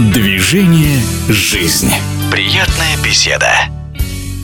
Движение «Жизнь». Приятная беседа.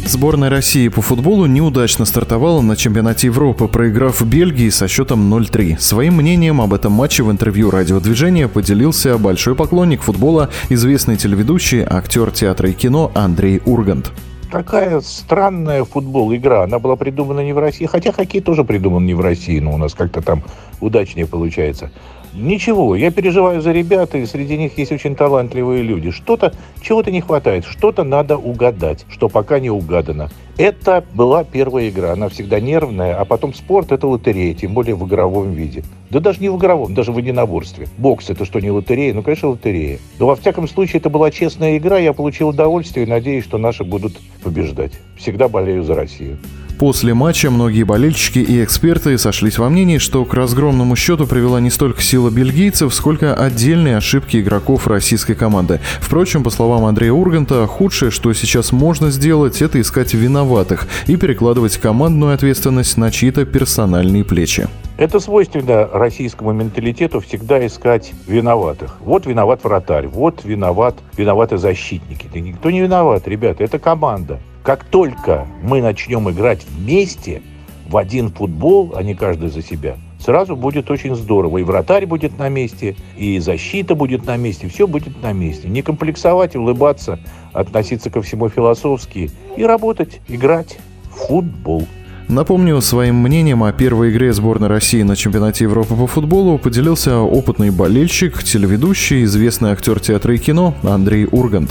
Сборная России по футболу неудачно стартовала на чемпионате Европы, проиграв в Бельгии со счетом 0-3. Своим мнением об этом матче в интервью радиодвижения поделился большой поклонник футбола, известный телеведущий, актер театра и кино Андрей Ургант. Такая странная футбол игра. Она была придумана не в России. Хотя хоккей тоже придуман не в России, но у нас как-то там удачнее получается. Ничего, я переживаю за ребят, и среди них есть очень талантливые люди. Что-то, чего-то не хватает, что-то надо угадать, что пока не угадано. Это была первая игра, она всегда нервная, а потом спорт – это лотерея, тем более в игровом виде. Да даже не в игровом, даже в единоборстве. Бокс – это что, не лотерея? Ну, конечно, лотерея. Но во всяком случае, это была честная игра, я получил удовольствие и надеюсь, что наши будут побеждать. Всегда болею за Россию. После матча многие болельщики и эксперты сошлись во мнении, что к разгромному счету привела не столько сила бельгийцев, сколько отдельные ошибки игроков российской команды. Впрочем, по словам Андрея Урганта, худшее, что сейчас можно сделать, это искать виноватых и перекладывать командную ответственность на чьи-то персональные плечи. Это свойственно российскому менталитету всегда искать виноватых. Вот виноват вратарь, вот виноват, виноваты защитники. Да никто не виноват, ребята, это команда. Как только мы начнем играть вместе в один футбол, а не каждый за себя, сразу будет очень здорово. И вратарь будет на месте, и защита будет на месте, все будет на месте. Не комплексовать, улыбаться, относиться ко всему философски и работать, играть в футбол. Напомню, своим мнением о первой игре сборной России на чемпионате Европы по футболу поделился опытный болельщик, телеведущий, известный актер театра и кино Андрей Ургант.